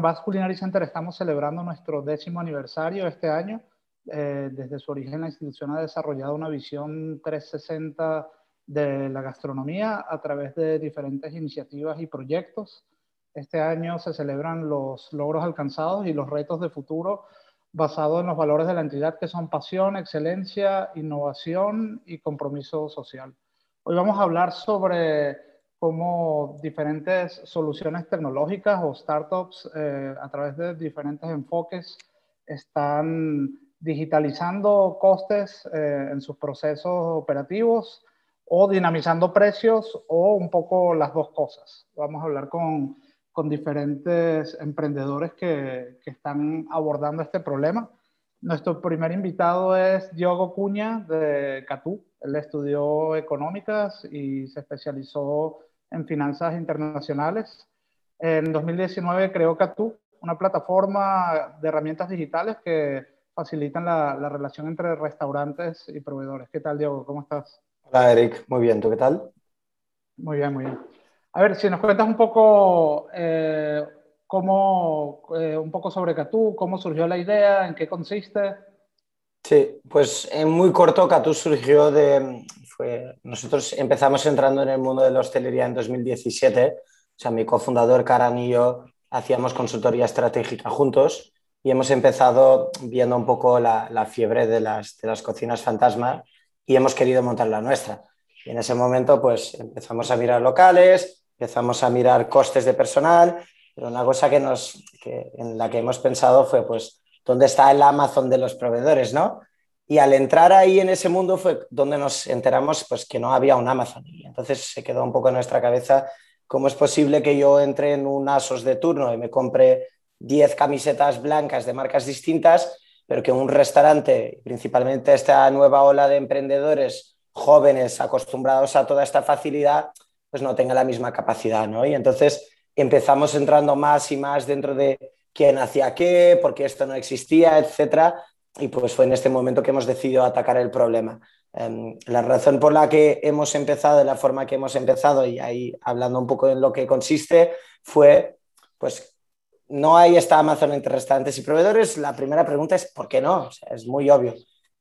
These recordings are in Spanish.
Bass Culinary Center estamos celebrando nuestro décimo aniversario este año. Eh, desde su origen, la institución ha desarrollado una visión 360 de la gastronomía a través de diferentes iniciativas y proyectos. Este año se celebran los logros alcanzados y los retos de futuro basados en los valores de la entidad que son pasión, excelencia, innovación y compromiso social. Hoy vamos a hablar sobre cómo diferentes soluciones tecnológicas o startups eh, a través de diferentes enfoques están digitalizando costes eh, en sus procesos operativos o dinamizando precios o un poco las dos cosas. Vamos a hablar con, con diferentes emprendedores que, que, están abordando este problema. Nuestro primer invitado es Diogo Cuña de Catú. Él estudió económicas y se especializó en finanzas internacionales. En 2019 creó Catú, una plataforma de herramientas digitales que facilitan la, la relación entre restaurantes y proveedores. ¿Qué tal, Diego? ¿Cómo estás? Hola, Eric. Muy bien. ¿Tú qué tal? Muy bien, muy bien. A ver, si nos cuentas un poco, eh, cómo, eh, un poco sobre Catú, cómo surgió la idea, en qué consiste. Sí, pues en muy corto, Catú surgió de... Nosotros empezamos entrando en el mundo de la hostelería en 2017. O sea, mi cofundador, Karan y yo hacíamos consultoría estratégica juntos y hemos empezado viendo un poco la, fiebre de las, cocinas fantasma y hemos querido montar la nuestra. En ese momento, pues empezamos a mirar locales, empezamos a mirar costes de personal, pero una cosa que nos, que, en la que hemos pensado fue, pues, ¿dónde está el Amazon de los proveedores, no? Y al entrar ahí en ese mundo fue donde nos enteramos, pues, que no había un Amazon. Y entonces se quedó un poco en nuestra cabeza cómo es posible que yo entre en un ASOS de turno y me compre 10 camisetas blancas de marcas distintas pero que un restaurante, principalmente esta nueva ola de emprendedores jóvenes acostumbrados a toda esta facilidad, pues no tenga la misma capacidad, ¿no? Y entonces empezamos entrando más y más dentro de quién hacía qué, por qué esto no existía, etcétera, y pues fue en este momento que hemos decidido atacar el problema. Um, la razón por la que hemos empezado de la forma que hemos empezado, y ahí hablando un poco en lo que consiste, fue pues no hay esta Amazon entre restaurantes y proveedores, la primera pregunta es ¿por qué no? es muy obvio.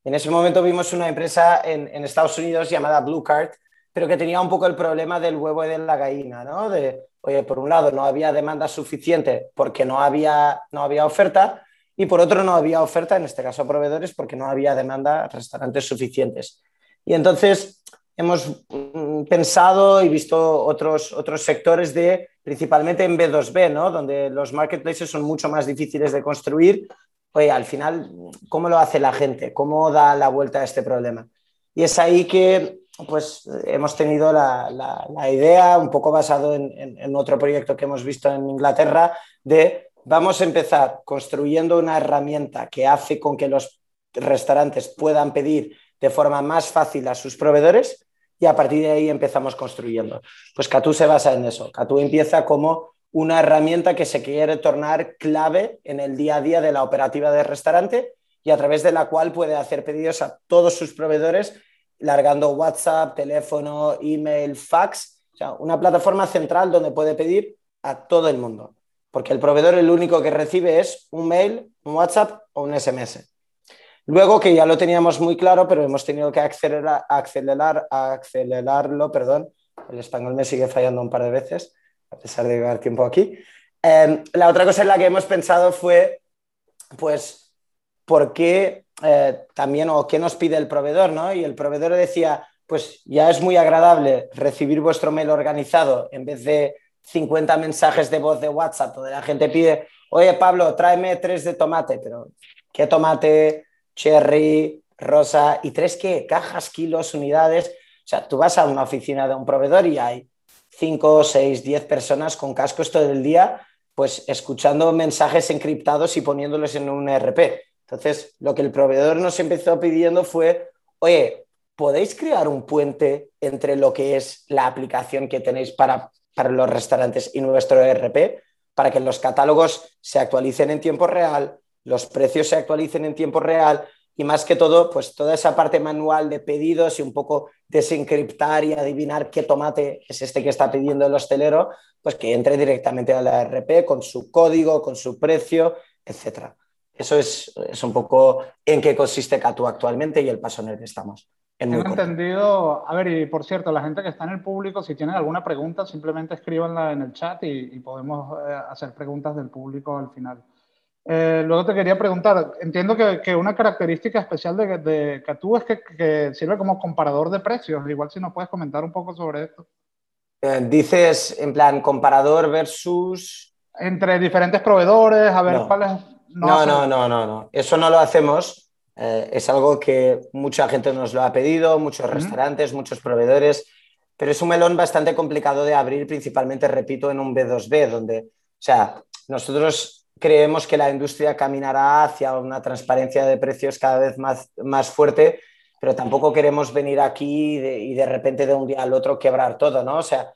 En ese momento vimos una empresa en, Estados Unidos llamada Blue Card, pero que tenía un poco el problema del huevo y de la gallina, ¿no? De, oye, por un lado no había demanda suficiente porque no había, no había oferta, y por otro no había oferta, en este caso proveedores, porque no había demanda restaurantes suficientes. Y entonces hemos mm, pensado y visto otros, otros sectores de, principalmente en B2B, ¿no? donde los marketplaces son mucho más difíciles de construir. Oye, al final, ¿cómo lo hace la gente? ¿Cómo da la vuelta a este problema? Y es ahí que pues, hemos tenido la, la, idea, un poco basado en, en otro proyecto que hemos visto en Inglaterra, de vamos a empezar construyendo una herramienta que hace con que los restaurantes puedan pedir de forma más fácil a sus proveedores y a partir de ahí empezamos construyendo. Pues Catú se basa en eso. Catú empieza como una herramienta que se quiere tornar clave en el día a día de la operativa del restaurante y a través de la cual puede hacer pedidos a todos sus proveedores largando WhatsApp, teléfono, email, fax, o sea, una plataforma central donde puede pedir a todo el mundo, porque el proveedor el único que recibe es un mail, un WhatsApp o un SMS. Luego, que ya lo teníamos muy claro, pero hemos tenido que acelerar, acelerar, acelerarlo, perdón, el español me sigue fallando un par de veces, a pesar de llevar tiempo aquí. Em, la otra cosa en la que hemos pensado fue, pues, ¿por qué eh, también o qué nos pide el proveedor? ¿no? Y el proveedor decía, pues ya es muy agradable recibir vuestro mail organizado en vez de 50 mensajes de voz de WhatsApp donde la gente pide, oye Pablo, tráeme tres de tomate, pero ¿qué tomate? cherry, rosa, y tres que cajas, kilos, unidades. O sea, tú vas a una oficina de un proveedor y hay cinco, seis, diez personas con cascos todo el día, pues escuchando mensajes encriptados y poniéndolos en un ERP. Entonces, lo que el proveedor nos empezó pidiendo fue, oye, ¿podéis crear un puente entre lo que es la aplicación que tenéis para, para los restaurantes y nuestro ERP? Para que los catálogos se actualicen en tiempo real, los precios se actualicen en tiempo real y más que todo, pues toda esa parte manual de pedidos y un poco desencriptar y adivinar qué tomate es este que está pidiendo el hostelero, pues que entre directamente a la RP con su código, con su precio, etc. Eso es, un poco en qué consiste Catu actualmente y el paso en el que estamos. Tengo entendido, a ver, y por cierto, la gente que está en el público, si tienen alguna pregunta, simplemente escríbanla en el chat y, podemos eh, hacer preguntas del público al final. Eh, luego te quería preguntar, entiendo que, una característica especial de, de Catú es que, sirve como comparador de precios. Igual si nos puedes comentar un poco sobre esto. Eh, dices, en plan, comparador versus... Entre diferentes proveedores, a ver no. cuáles... No, no, no, no, no, Eso no lo hacemos. Eh, es algo que mucha gente nos lo ha pedido, muchos restaurantes, muchos proveedores, pero es un melón bastante complicado de abrir, principalmente, repito, en un B2B, donde, o sea, nosotros creemos que la industria caminará hacia una transparencia de precios cada vez más, más fuerte, pero tampoco queremos venir aquí y de, repente de un día al otro quebrar todo, ¿no? O sea,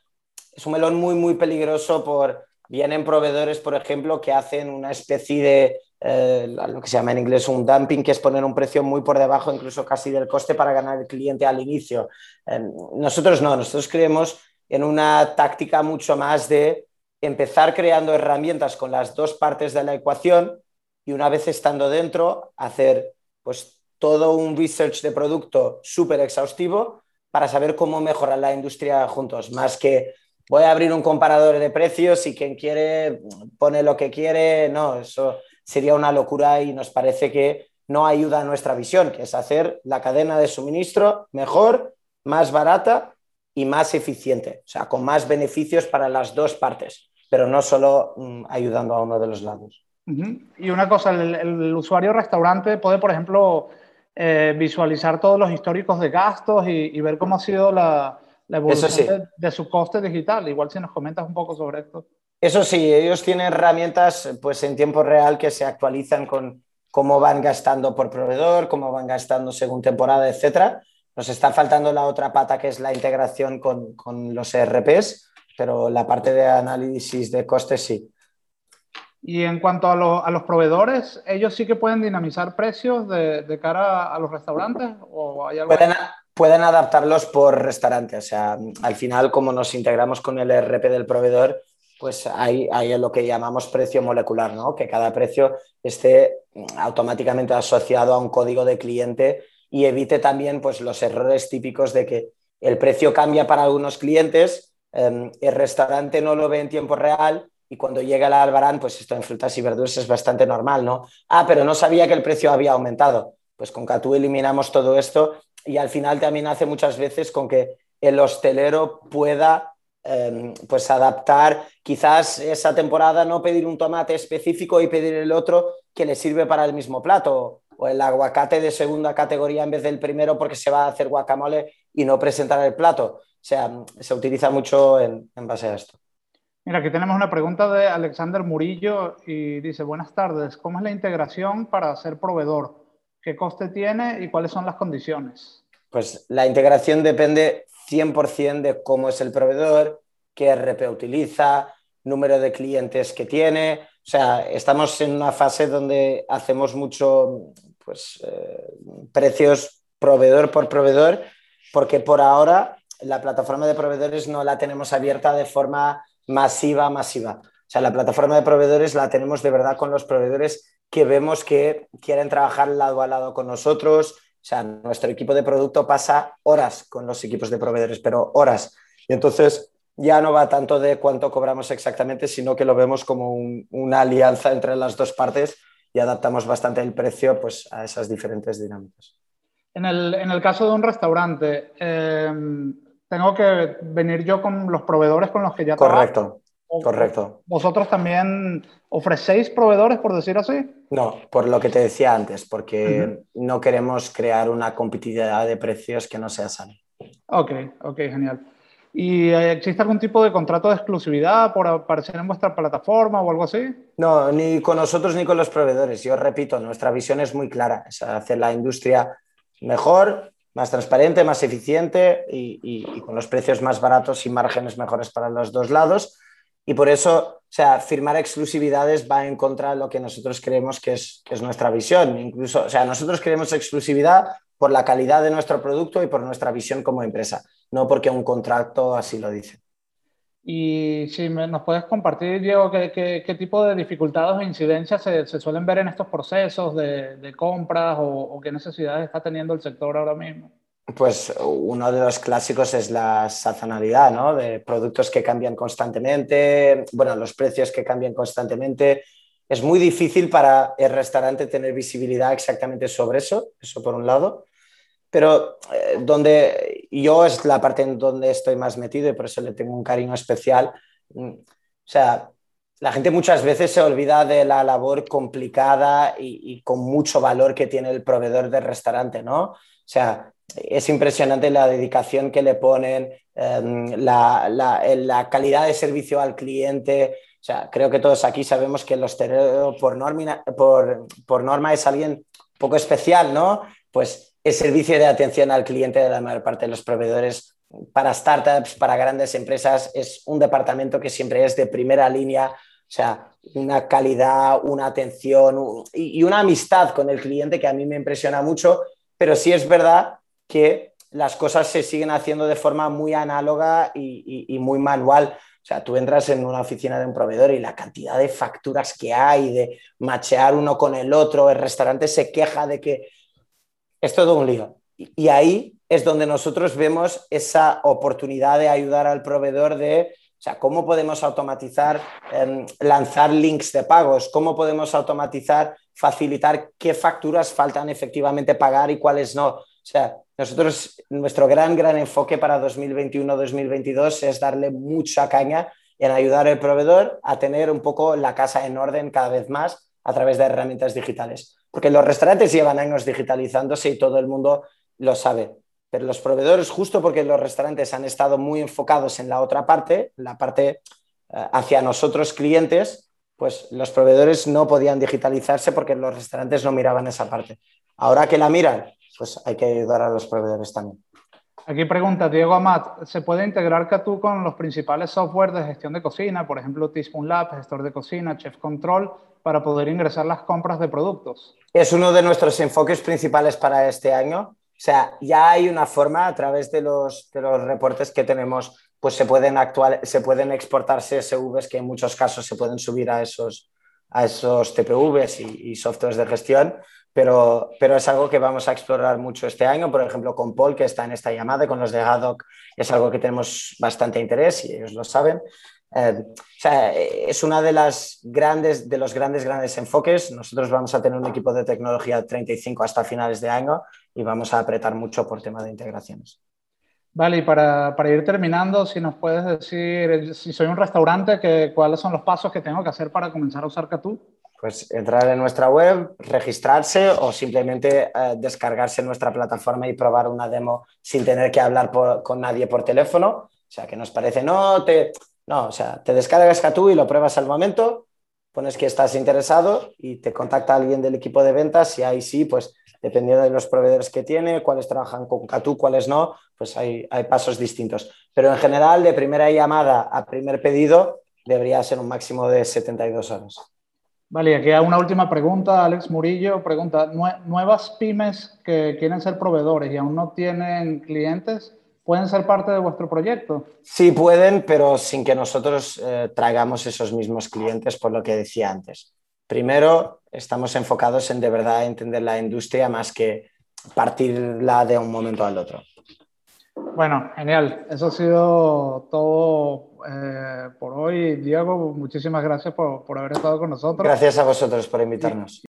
es un melón muy, muy peligroso por... Vienen proveedores, por ejemplo, que hacen una especie de, eh, lo que se llama en inglés un dumping, que es poner un precio muy por debajo, incluso casi del coste para ganar el cliente al inicio. Eh, nosotros no, nosotros creemos en una táctica mucho más de empezar creando herramientas con las dos partes de la ecuación y una vez estando dentro, hacer pues todo un research de producto súper exhaustivo para saber cómo mejorar la industria juntos, más que voy a abrir un comparador de precios y quien quiere pone lo que quiere, no, eso sería una locura y nos parece que no ayuda a nuestra visión, que es hacer la cadena de suministro mejor, más barata y más eficiente, o sea, con más beneficios para las dos partes pero no solo mm, ayudando a uno de los lados. Y una cosa, el, usuario restaurante puede, por ejemplo, eh, visualizar todos los históricos de gastos y, ver cómo ha sido la, evolución de, su coste digital. Igual si nos comentas un poco sobre esto. Eso sí, ellos tienen herramientas pues, en tiempo real que se actualizan con cómo van gastando por proveedor, cómo van gastando según temporada, etc. Nos está faltando la otra pata que es la integración con, con los ERPs pero la parte de análisis de costes sí. Y en cuanto a, los proveedores, ¿ellos sí que pueden dinamizar precios de, cara a los restaurantes? ¿O pueden, adaptarlos por restaurante. O sea, al final, como nos integramos con el ERP del proveedor, pues hay, hay lo que llamamos precio molecular, ¿no? que cada precio esté automáticamente asociado a un código de cliente y evite también pues, los errores típicos de que el precio cambia para algunos clientes Em, el restaurante no lo ve en tiempo real y cuando llega el albarán, pues esto en frutas y verduras es bastante normal, ¿no? Ah, pero no sabía que el precio había aumentado. Pues con Catú eliminamos todo esto y al final también hace muchas veces con que el hostelero pueda em, pues adaptar quizás esa temporada no pedir un tomate específico y pedir el otro que le sirve para el mismo plato o el aguacate de segunda categoría en vez del primero porque se va a hacer guacamole y no presentar el plato. O sea, se utiliza mucho en, base a esto. Mira, aquí tenemos una pregunta de Alexander Murillo y dice, buenas tardes, ¿cómo es la integración para ser proveedor? ¿Qué coste tiene y cuáles son las condiciones? Pues la integración depende 100% de cómo es el proveedor, qué RP utiliza, número de clientes que tiene. O sea, estamos en una fase donde hacemos mucho, pues, eh, precios proveedor por proveedor, porque por ahora la plataforma de proveedores no la tenemos abierta de forma masiva, masiva. O sea, la plataforma de proveedores la tenemos de verdad con los proveedores que vemos que quieren trabajar lado a lado con nosotros. O sea, nuestro equipo de producto pasa horas con los equipos de proveedores, pero horas. Y entonces ya no va tanto de cuánto cobramos exactamente, sino que lo vemos como una alianza entre las dos partes y adaptamos bastante el precio pues, a esas diferentes dinámicas. En el, en el caso de un restaurante, eh, tengo que venir yo con los proveedores con los que ya Correcto, correcto. ¿Vosotros también ofrecéis proveedores, por decir así? No, por lo que te decía antes, porque no queremos crear una competitividad de precios que no sea sana. Ok, ok, genial. ¿Y eh, existe algún tipo de contrato de exclusividad por aparecer en vuestra plataforma o algo así? No, ni con nosotros ni con los proveedores. Yo repito, nuestra visión es muy clara, es hacer la industria mejor, más transparente, más eficiente y, con los precios más baratos y márgenes mejores para los dos lados. Y por eso, o sea, firmar exclusividades va en contra de lo que nosotros creemos que es, es nuestra visión. Incluso, o sea, nosotros queremos exclusividad por la calidad de nuestro producto y por nuestra visión como empresa, no porque un contrato así lo dice. Y si nos puedes compartir, Diego, qué, tipo de dificultades o incidencias se, suelen ver en estos procesos de, compras o, qué necesidades está teniendo el sector ahora mismo. Pues uno de los clásicos es la sazonalidad, ¿no? De productos que cambian constantemente, bueno, los precios que cambian constantemente. Es muy difícil para el restaurante tener visibilidad exactamente sobre eso, eso por un lado. Pero eh, donde yo es la parte en donde estoy más metido y por eso le tengo un cariño especial. Mm, o sea, la gente muchas veces se olvida de la labor complicada y, y, con mucho valor que tiene el proveedor del restaurante, ¿no? O sea, es impresionante la dedicación que le ponen, eh, la, la, la, calidad de servicio al cliente. O sea, creo que todos aquí sabemos que el hostelero por norma, por, por norma es alguien poco especial, ¿no? Pues el servicio de atención al cliente de la mayor parte de los proveedores para startups, para grandes empresas, es un departamento que siempre es de primera línea, o sea, una calidad, una atención y una amistad con el cliente que a mí me impresiona mucho, pero sí es verdad que las cosas se siguen haciendo de forma muy análoga y, muy manual. O sea, tú entras en una oficina de un proveedor y la cantidad de facturas que hay, de machear uno con el otro, el restaurante se queja de que es todo un lío. Y ahí es donde nosotros vemos esa oportunidad de ayudar al proveedor de, o sea, cómo podemos automatizar, eh, lanzar links de pagos, cómo podemos automatizar, facilitar qué facturas faltan efectivamente pagar y cuáles no. O sea, nosotros, nuestro gran, gran enfoque para 2021-2022 es darle mucha caña en ayudar al proveedor a tener un poco la casa en orden cada vez más a través de herramientas digitales. Porque los restaurantes llevan años digitalizándose y todo el mundo lo sabe. Pero los proveedores, justo porque los restaurantes han estado muy enfocados en la otra parte, la parte eh, hacia nosotros clientes, pues los proveedores no podían digitalizarse porque los restaurantes no miraban esa parte. Ahora que la miran, pues hay que ayudar a los proveedores también. Aquí pregunta Diego Amat, ¿se puede integrar Catu con los principales software de gestión de cocina, por ejemplo Teaspoon Lab, gestor de cocina, Chef Control, para poder ingresar las compras de productos? Es uno de nuestros enfoques principales para este año. O sea, ya hay una forma a través de los, de los reportes que tenemos, pues se pueden, actual, se pueden exportar CSVs que en muchos casos se pueden subir a esos, a esos TPVs y, y softwares de gestión, pero, pero es algo que vamos a explorar mucho este año. Por ejemplo, con Paul, que está en esta llamada, con los de Haddock, es algo que tenemos bastante interés y ellos lo saben. Eh, o sea, es una de las grandes, de los grandes, grandes enfoques. Nosotros vamos a tener un equipo de tecnología 35 hasta finales de año y vamos a apretar mucho por tema de integraciones. Vale, y para, para ir terminando, si nos puedes decir, si soy un restaurante, que, ¿cuáles son los pasos que tengo que hacer para comenzar a usar Catú? Pues entrar en nuestra web, registrarse o simplemente eh, descargarse nuestra plataforma y probar una demo sin tener que hablar por, con nadie por teléfono. O sea, que nos parece, no, te, no, o sea, te descargas Catú y lo pruebas al momento, pones que estás interesado y te contacta alguien del equipo de ventas y ahí sí, pues dependiendo de los proveedores que tiene, cuáles trabajan con Catú, cuáles no, pues hay, hay pasos distintos. Pero en general, de primera llamada a primer pedido, debería ser un máximo de 72 horas. Vale, aquí hay una última pregunta. Alex Murillo pregunta, ¿nuevas pymes que quieren ser proveedores y aún no tienen clientes, pueden ser parte de vuestro proyecto? Sí, pueden, pero sin que nosotros eh, traigamos esos mismos clientes, por lo que decía antes. Primero, estamos enfocados en de verdad entender la industria más que partirla de un momento al otro. Bueno, genial. Eso ha sido todo eh, por hoy. Diego, muchísimas gracias por, por, haber estado con nosotros. Gracias a vosotros por invitarnos.